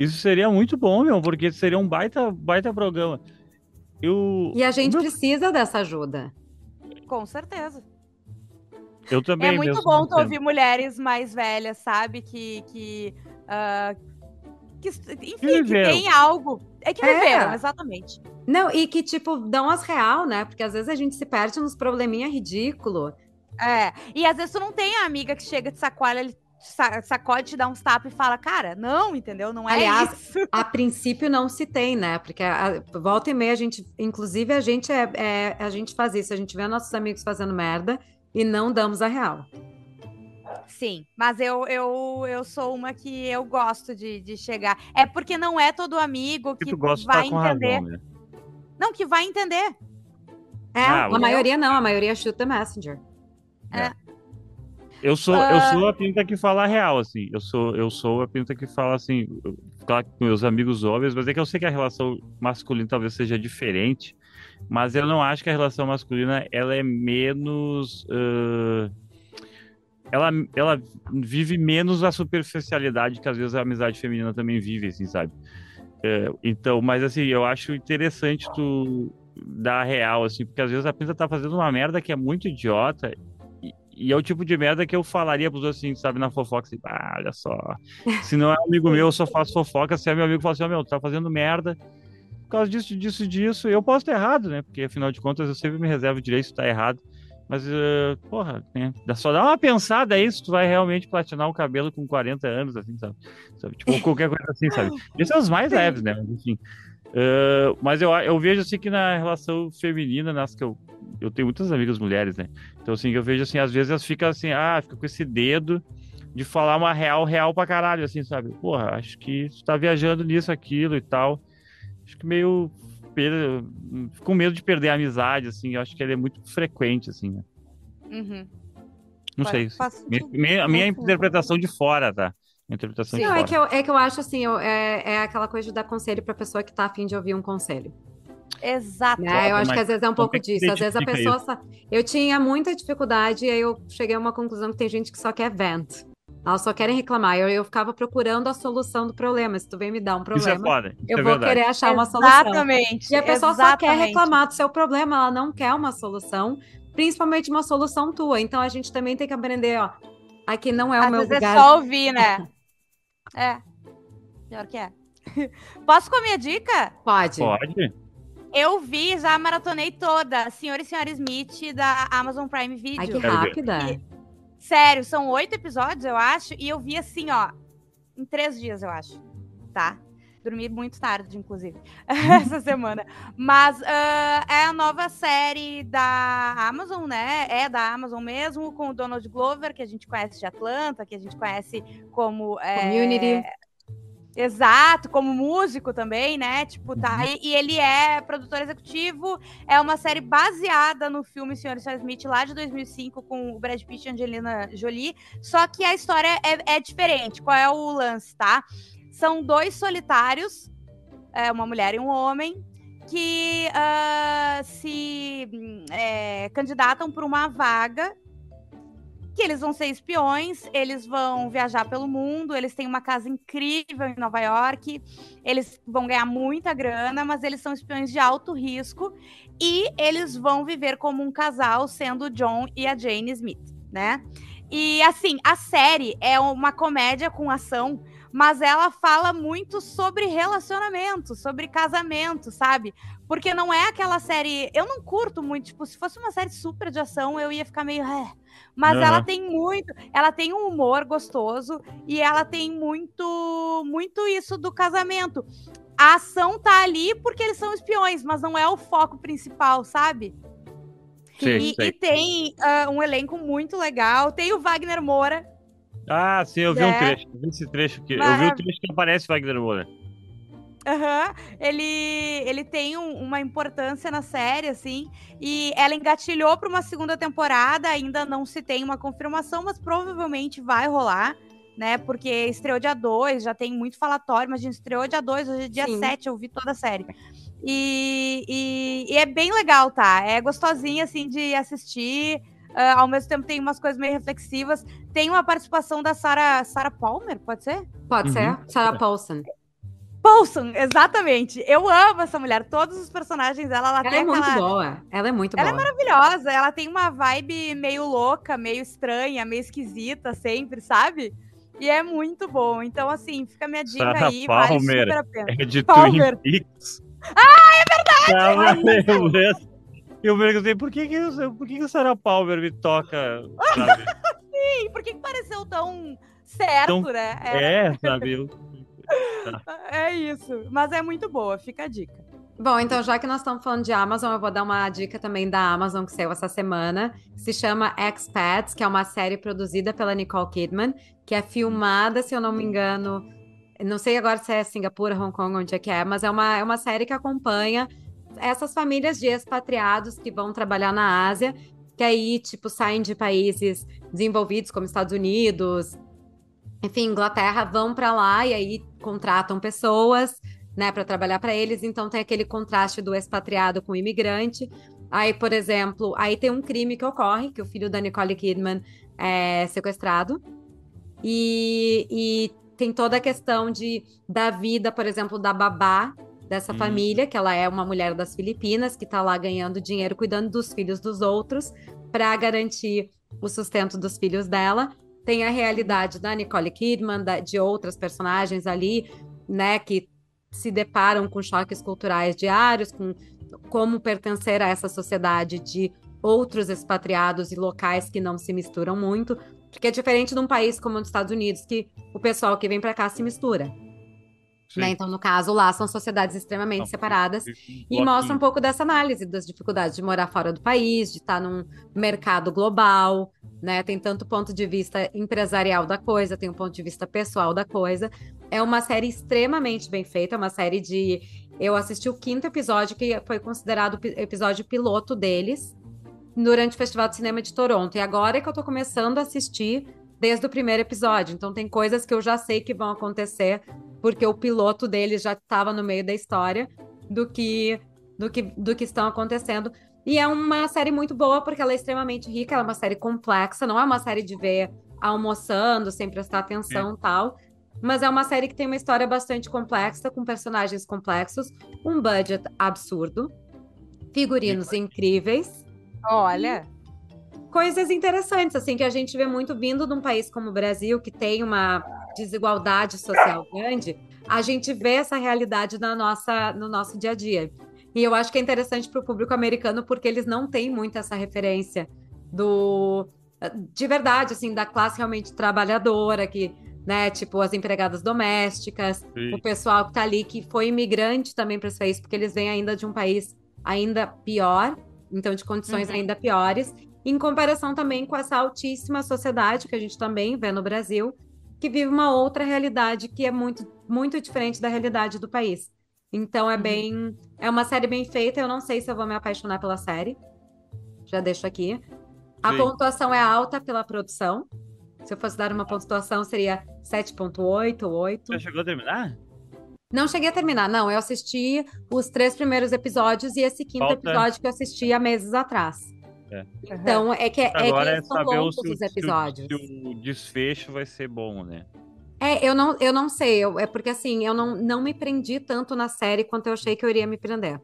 isso seria, muito bom, meu, porque seria um baita, baita programa. Eu... E a gente meu... precisa dessa ajuda. Com certeza. Eu também. É muito bom tu ouvir mulheres mais velhas, sabe? Que. que, uh, que enfim, que, que tem algo. É que viveram, é. exatamente. Não, e que, tipo, dão as real, né? Porque às vezes a gente se perde nos probleminha ridículo. É, e às vezes tu não tem a amiga que chega de sacoalha, ele sacode, te dá uns tapas e fala, cara, não, entendeu? Não é Aliás, isso. a princípio não se tem, né? Porque a, a, volta e meia a gente, inclusive a gente é, é, a gente faz isso, a gente vê nossos amigos fazendo merda e não damos a real. Sim, mas eu, eu, eu sou uma que eu gosto de, de chegar. É porque não é todo amigo que, que vai entender. Razão, né? Não, que vai entender. É, ah, a maioria não, a maioria chuta Messenger. É. é. Eu sou, uh... eu ah. sou a pinta que fala real, assim. Eu sou, eu sou a pinta que fala assim, claro, com meus amigos homens, mas é que eu sei que a relação masculina talvez seja diferente, mas eu não acho que a relação masculina ela é menos. Uh... ela, ela vive menos a superficialidade que às vezes a amizade feminina também vive, assim, sabe? Uh, então, mas assim, eu acho interessante tu dar real, assim, porque às vezes a pinta tá fazendo uma merda que é muito idiota e é o tipo de merda que eu falaria pros outros assim, sabe, na fofoca, assim, ah, olha só. Se não é amigo meu, eu só faço fofoca. Se é meu amigo, fala assim, oh, meu, tu tá fazendo merda causa disso, disso, disso. Eu posso estar errado, né? Porque afinal de contas eu sempre me reservo o direito de estar errado. Mas, uh, porra, né? só dá uma pensada aí se tu vai realmente platinar o cabelo com 40 anos, assim, sabe? sabe? Tipo, qualquer coisa assim, sabe? Esses são os mais leves, né? Mas, enfim. Uh, mas eu, eu vejo assim que na relação feminina, nas que eu, eu tenho muitas amigas mulheres, né? Então, assim, eu vejo assim, às vezes elas ficam assim, ah, fica com esse dedo de falar uma real, real pra caralho, assim, sabe? Porra, acho que tu tá viajando nisso, aquilo e tal. Acho que meio. Com medo de perder a amizade, assim, eu acho que ele é muito frequente, assim, né? Uhum. Não sei. Minha, minha, minha interpretação de fora, tá? interpretação Sim, não, é que, eu, é que eu acho assim, eu, é, é aquela coisa de dar conselho pra pessoa que tá afim de ouvir um conselho. Exato. Né? Eu acho que às vezes é um pouco disso. Às vezes a pessoa. Isso? Eu tinha muita dificuldade e aí eu cheguei a uma conclusão que tem gente que só quer vent. Elas só querem reclamar. Eu, eu ficava procurando a solução do problema. Se tu vem me dar um problema, Isso é foda. Isso eu é vou verdade. querer achar uma solução. Exatamente. E a pessoa Exatamente. só quer reclamar do seu problema, ela não quer uma solução, principalmente uma solução tua. Então a gente também tem que aprender, ó. Aqui não é Às o meu vezes lugar. É só ouvir, né? É. Pior que é. Posso com a minha dica? Pode. Pode. Eu vi, já maratonei toda, Senhor e Senhora Smith, da Amazon Prime Video. Ai, que rápida. E, sério, são oito episódios, eu acho, e eu vi assim, ó, em três dias, eu acho, tá? Dormi muito tarde, inclusive, essa semana. Mas uh, é a nova série da Amazon, né? É da Amazon mesmo, com o Donald Glover, que a gente conhece de Atlanta, que a gente conhece como. É, Community. Exato, como músico também, né? Tipo, tá. Uhum. E, e, ele é produtor executivo. É uma série baseada no filme Senhor e Senhora Smith, lá de 2005, com o Brad Pitt e Angelina Jolie. Só que a história é, é diferente. Qual é o lance, tá? São dois solitários, é, uma mulher e um homem, que uh, se é, candidatam para uma vaga que eles vão ser espiões, eles vão viajar pelo mundo, eles têm uma casa incrível em Nova York, eles vão ganhar muita grana, mas eles são espiões de alto risco e eles vão viver como um casal, sendo o John e a Jane Smith, né? E assim, a série é uma comédia com ação mas ela fala muito sobre relacionamento, sobre casamento, sabe? Porque não é aquela série. Eu não curto muito, tipo, se fosse uma série super de ação, eu ia ficar meio. É. Mas uhum. ela tem muito, ela tem um humor gostoso e ela tem muito, muito isso do casamento. A ação tá ali porque eles são espiões, mas não é o foco principal, sabe? Sim, e, e, tem uh, um elenco muito legal. Tem o Wagner Moura, ah, sim, eu vi um né? trecho. Eu vi esse trecho que. Eu vi o trecho que aparece Wagner Moura. Uhum. ele, ele tem um, uma importância na série, assim, e ela engatilhou para uma segunda temporada, ainda não se tem uma confirmação, mas provavelmente vai rolar, né? Porque estreou dia 2, já tem muito falatório, mas a gente estreou dia 2, hoje é dia Sim. 7, eu vi toda a série. E, e, e, é bem legal, tá? É gostosinho, assim, de assistir. Uh, ao mesmo tempo tem umas coisas meio reflexivas. Tem uma participação da Sarah, Sarah Palmer, pode ser? Pode uhum. ser. Sarah Paulson. Paulson, exatamente. Eu amo essa mulher. Todos os personagens dela, ela, ela tem é muito aquela... boa. Ela é muito ela boa. Ela é maravilhosa. Ela tem uma vibe meio louca, meio estranha, meio esquisita sempre, sabe? E é muito bom. Então, assim, fica a minha dica Sarah aí. Palmer vale super a pena. É de Palmer. Twin Peaks. Ah, é verdade! Ela, eu perguntei por que, que, por que, que o Sarah Palmer me toca, sabe? Sim, por que, que pareceu tão certo, tão... né? É, é sabe? É isso. Mas é muito boa, fica a dica. Bom, então já que nós estamos falando de Amazon, eu vou dar uma dica também da Amazon que saiu essa semana, se chama Expats, que é uma série produzida pela Nicole Kidman, que é filmada, se eu não me engano, não sei agora se é Singapura, Hong Kong, onde é que é, mas é uma, é uma série que acompanha essas famílias de expatriados que vão trabalhar na Ásia, que aí, tipo, saem de países desenvolvidos como Estados Unidos, enfim, Inglaterra, vão para lá e aí contratam pessoas, né, para trabalhar para eles. Então tem aquele contraste do expatriado com o imigrante. Aí, por exemplo, aí tem um crime que ocorre, que o filho da Nicole Kidman é sequestrado. E, e tem toda a questão de da vida, por exemplo, da babá dessa hum. família, que ela é uma mulher das Filipinas, que está lá ganhando dinheiro, cuidando dos filhos dos outros, para garantir o sustento dos filhos dela. Tem a realidade da Nicole Kidman, da, de outras personagens ali, né, que se deparam com choques culturais diários, com como pertencer a essa sociedade de outros expatriados e locais que não se misturam muito, porque é diferente de um país como os Estados Unidos, que o pessoal que vem para cá se mistura. Né? Então, no caso, lá são sociedades extremamente separadas e mostra um pouco dessa análise das dificuldades de morar fora do país, de estar num mercado global, né? Tem tanto ponto de vista empresarial da coisa, tem um ponto de vista pessoal da coisa. É uma série extremamente bem feita, é uma série de. Eu assisti o quinto episódio, que foi considerado o episódio piloto deles, durante o Festival de Cinema de Toronto. E agora é que eu tô começando a assistir desde o primeiro episódio. Então tem coisas que eu já sei que vão acontecer porque o piloto dele já estava no meio da história do que do que do que estão acontecendo. E é uma série muito boa porque ela é extremamente rica, ela é uma série complexa, não é uma série de ver almoçando, sem prestar atenção, é. tal. Mas é uma série que tem uma história bastante complexa, com personagens complexos, um budget absurdo, figurinos incríveis. Olha, coisas interessantes, assim, que a gente vê muito vindo de um país como o Brasil, que tem uma desigualdade social grande, a gente vê essa realidade na nossa, no nosso dia a dia. E eu acho que é interessante para o público americano, porque eles não têm muito essa referência do de verdade, assim, da classe realmente trabalhadora, que, né, tipo, as empregadas domésticas, Sim. o pessoal que tá ali, que foi imigrante também para esse país, porque eles vêm ainda de um país ainda pior, então de condições uhum. ainda piores, em comparação também com essa altíssima sociedade que a gente também vê no Brasil, que vive uma outra realidade que é muito, muito diferente da realidade do país. Então é uhum. bem. É uma série bem feita. Eu não sei se eu vou me apaixonar pela série. Já deixo aqui. A Sim. pontuação é alta pela produção. Se eu fosse dar uma pontuação, seria 7,8 ou 8. Já chegou a terminar? Não cheguei a terminar, não. Eu assisti os três primeiros episódios e esse quinto Falta... episódio que eu assisti há meses atrás. É. Então, é que, é Agora é que é são longos os episódios. Se o, se o desfecho vai ser bom, né? É, eu não, eu não sei. Eu, é porque assim, eu não, não me prendi tanto na série quanto eu achei que eu iria me prender.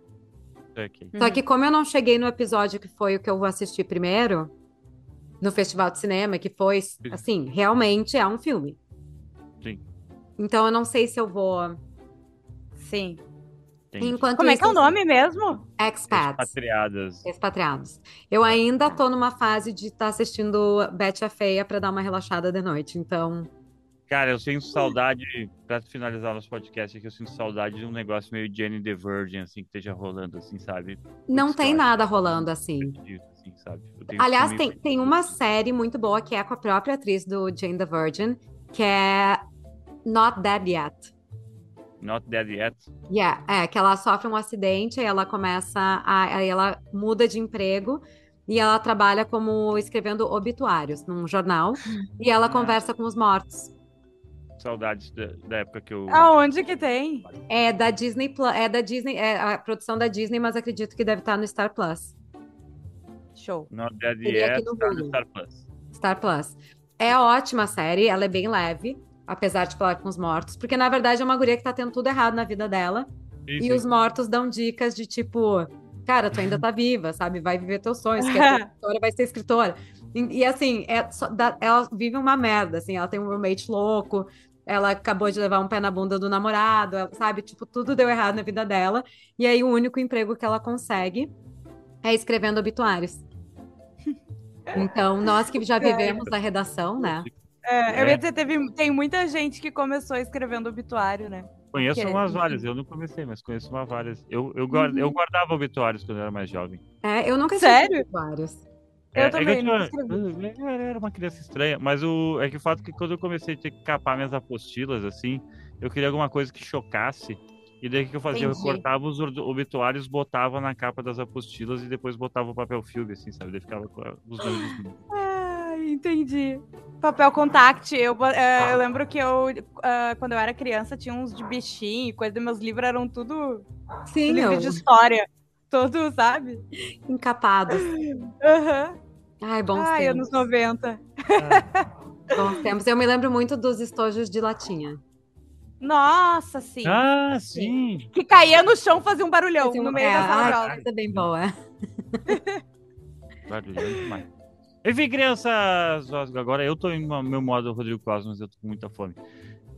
Okay. Só que como eu não cheguei no episódio que foi o que eu assisti primeiro, no festival de cinema, que foi, assim, realmente é um filme. Sim. Então eu não sei se eu vou. Sim. Enquanto Como isso, é que é o nome mesmo? Expats. Expatriadas. Expatriados. Eu ainda tô numa fase de estar tá assistindo Betty a Feia para dar uma relaxada de noite, então. Cara, eu sinto saudade, pra finalizar nosso podcast aqui, eu sinto saudade de um negócio meio Jenny the Virgin, assim, que esteja rolando, assim, sabe? Não tem nada rolando assim. assim Aliás, tem, tem uma série muito boa que é com a própria atriz do Jane the Virgin, que é Not Dead Yet. Not Dead Yet. Yeah, é, que ela sofre um acidente e ela começa a. Aí ela muda de emprego e ela trabalha como escrevendo obituários num jornal e ela ah. conversa com os mortos. Saudades da, da, época que eu. Aonde que tem? É da Disney Plus. É da Disney, é a produção da Disney, mas acredito que deve estar no Star Plus. Show. Not Dead Yet, no, tá no Star Plus. Star Plus. É ótima série, ela é bem leve apesar de falar com os mortos, porque na verdade é uma guria que tá tendo tudo errado na vida dela. Sim, e os mortos dão dicas de tipo, cara, tu ainda tá viva, sabe? Vai viver teus sonhos, quer ser escritora, vai ser escritora. E, e assim, é só, ela vive uma merda, assim, ela tem um roommate louco, ela acabou de levar um pé na bunda do namorado, ela, sabe? Tipo, tudo deu errado na vida dela. E aí o único emprego que ela consegue é escrevendo obituários. Então, nós que já vivemos a redação, né? É, eu ia é. dizer, teve, tem muita gente que começou escrevendo obituário, né? Conheço que é umas é... várias, eu não comecei, mas conheço umas várias. Eu, eu, guarda, uhum. eu guardava obituários quando eu era mais jovem. É, eu nunca Sério? obituários. É, eu também, é eu, eu, era uma criança estranha, mas o, é que o fato é que quando eu comecei a ter que capar minhas apostilas, assim, eu queria alguma coisa que chocasse. E daí o que eu fazia? Entendi. Eu cortava os obituários, botava na capa das apostilas e depois botava o papel filme, assim, sabe? Daí ficava com os nomes dos Ah, entendi. Papel contact. Eu, uh, eu lembro que eu, uh, quando eu era criança, tinha uns de bichinho, coisa dos meus livros eram tudo Sim, livro eu... de história. Todo, sabe? Encapados. Aham. Uhum. Ai, bons Ai, tempos. anos 90. Ah. bons tempos. Eu me lembro muito dos estojos de latinha. Nossa, sim. Ah, sim. Que caía no chão, fazia um barulhão no meio é, da sala de aula. Coisa bem boa. barulhão demais. Enfim, crianças, agora eu tô em meu modo Rodrigo Cosmos, eu tô com muita fome.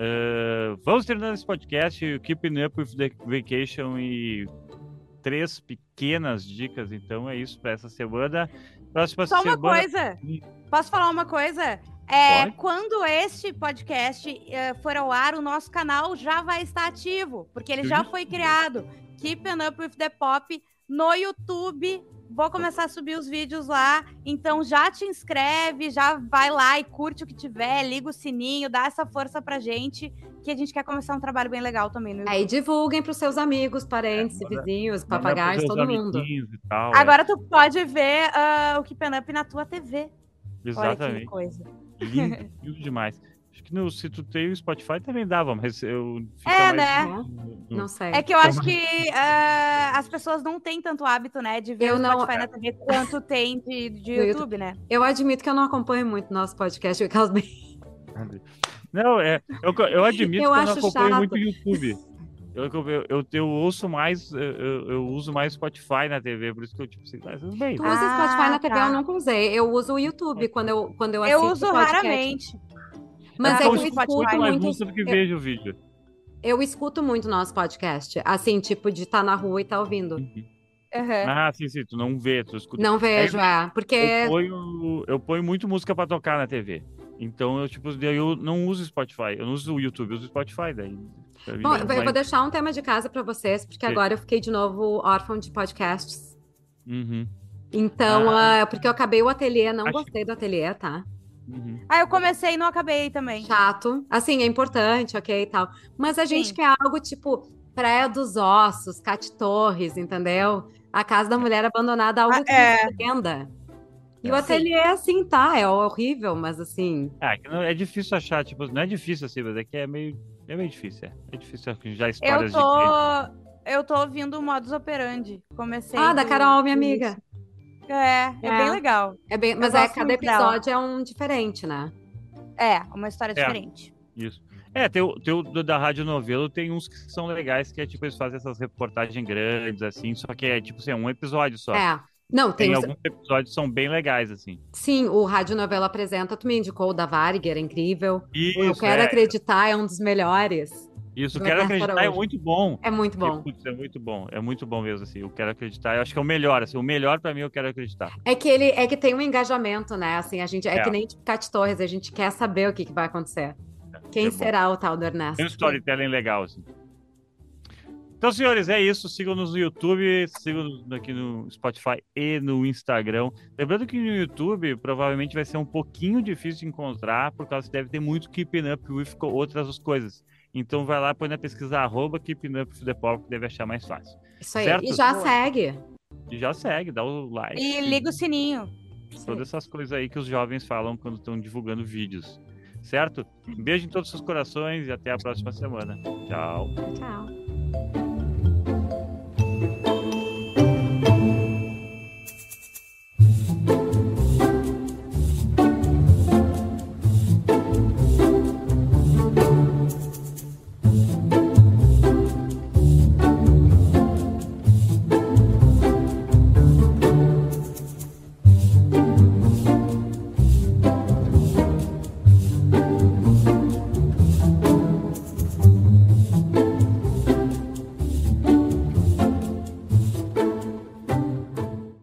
Uh, vamos terminando esse podcast, Keeping Up with the Vacation e três pequenas dicas, então é isso para essa semana. Próxima Só semana... uma coisa, posso falar uma coisa? É, quando este podcast uh, for ao ar, o nosso canal já vai estar ativo, porque ele já foi criado. Keeping Up with the Pop no YouTube. Vou começar a subir os vídeos lá. Então já te inscreve, já vai lá e curte o que tiver, liga o sininho, dá essa força pra gente, que a gente quer começar um trabalho bem legal também no YouTube. É, e divulguem pros seus amigos, parentes, é, vizinhos, papagaios, todo mundo. Tal, Agora é. tu pode ver uh, o Keeping Up na tua TV. Exatamente. Olha que coisa. Lindo, lindo demais. Que no, se tu tem o Spotify também dava, mas eu. É, né? No, no... Não sei. É que eu acho que uh, as pessoas não têm tanto hábito, né? De ver eu o Spotify não... na TV quanto tem de, de YouTube, YouTube, né? Eu admito que eu não acompanho muito nosso podcast, por causa Não, é. Eu, eu admito eu que eu não acompanho chato. muito o YouTube. Eu, eu, eu, eu, ouço mais, eu, eu, uso mais Spotify na TV, por isso que eu, tipo, sei lá, bem. Tu usa ah, Spotify na TV, tá. eu nunca usei. Eu uso o YouTube quando eu, quando eu assisto Eu uso podcast. raramente. Mas ah, é que eu escuto muito... música do que vejo o vídeo. Eu escuto muito nosso podcast, assim, tipo, de estar tá na rua e estar tá ouvindo. Uhum. Uhum. Ah, sim, sim, tu não vê, tu escuta. Não vejo, é, porque... Eu ponho, eu ponho muito música pra tocar na TV. Então, eu, tipo, eu não uso Spotify, eu não uso o YouTube, eu uso Spotify daí. Bom, eu mais... vou deixar um tema de casa para vocês, porque Sim. agora eu fiquei de novo órfão de podcasts. Uhum. Então, ah. uh, porque eu acabei o ateliê, não Acho... gostei do ateliê, tá? Uhum. Ah, eu comecei e não acabei também. Chato. Assim, é importante, ok e tal. Mas a gente Sim. quer algo tipo Praia dos Ossos, Cate Torres, entendeu? A Casa da Mulher Abandonada, algo ah, que é. entenda. E é. o ateliê é assim, tá? É horrível, mas assim. É, é difícil achar, tipo, não é difícil assim, mas é que é meio é meio difícil, é. É difícil já histórias eu tô... de Eu tô ouvindo o Modus Operandi. Comecei. Ah, do... da Carol, minha amiga. É, é, é, bem legal. É bem, mas é, cada episódio dela. é um diferente, né? É, uma história é, diferente. Isso. É, tem o, tem o da Rádio Novelo, tem uns que são legais, que é tipo, eles fazem essas reportagens grandes, assim, só que é tipo assim, um episódio só. É. Não, tem, tem alguns episódios que são bem legais, assim. Sim, o Rádio Novela Apresenta, tu me indicou o da Varg, era incrível. Isso, Eu Quero é. Acreditar é um dos melhores. Isso, Quero Acreditar é muito bom. É muito bom. Putz, é muito bom, é muito bom mesmo, assim. Eu Quero Acreditar, eu acho que é o melhor, assim, o melhor para mim eu Quero Acreditar. É que ele, é que tem um engajamento, né, assim, a gente, é, é. que nem tipo Cat Torres, a gente quer saber o que, que vai acontecer. É, Quem é será o tal do Ernesto? Tem um storytelling legal, assim. Então, senhores, é isso. Sigam-nos no YouTube, sigam-nos aqui no Spotify e no Instagram. Lembrando que no YouTube provavelmente vai ser um pouquinho difícil de encontrar, por causa que deve ter muito Keeping Up with outras coisas. Então vai lá, põe na pesquisa arroba Up with the Pop, que deve achar mais fácil. Isso aí. Certo? E já Boa. segue. E já segue, dá o like. E liga o sininho. Todas essas coisas aí que os jovens falam quando estão divulgando vídeos. Certo? Um beijo em todos os seus corações e até a próxima semana. Tchau. Tchau.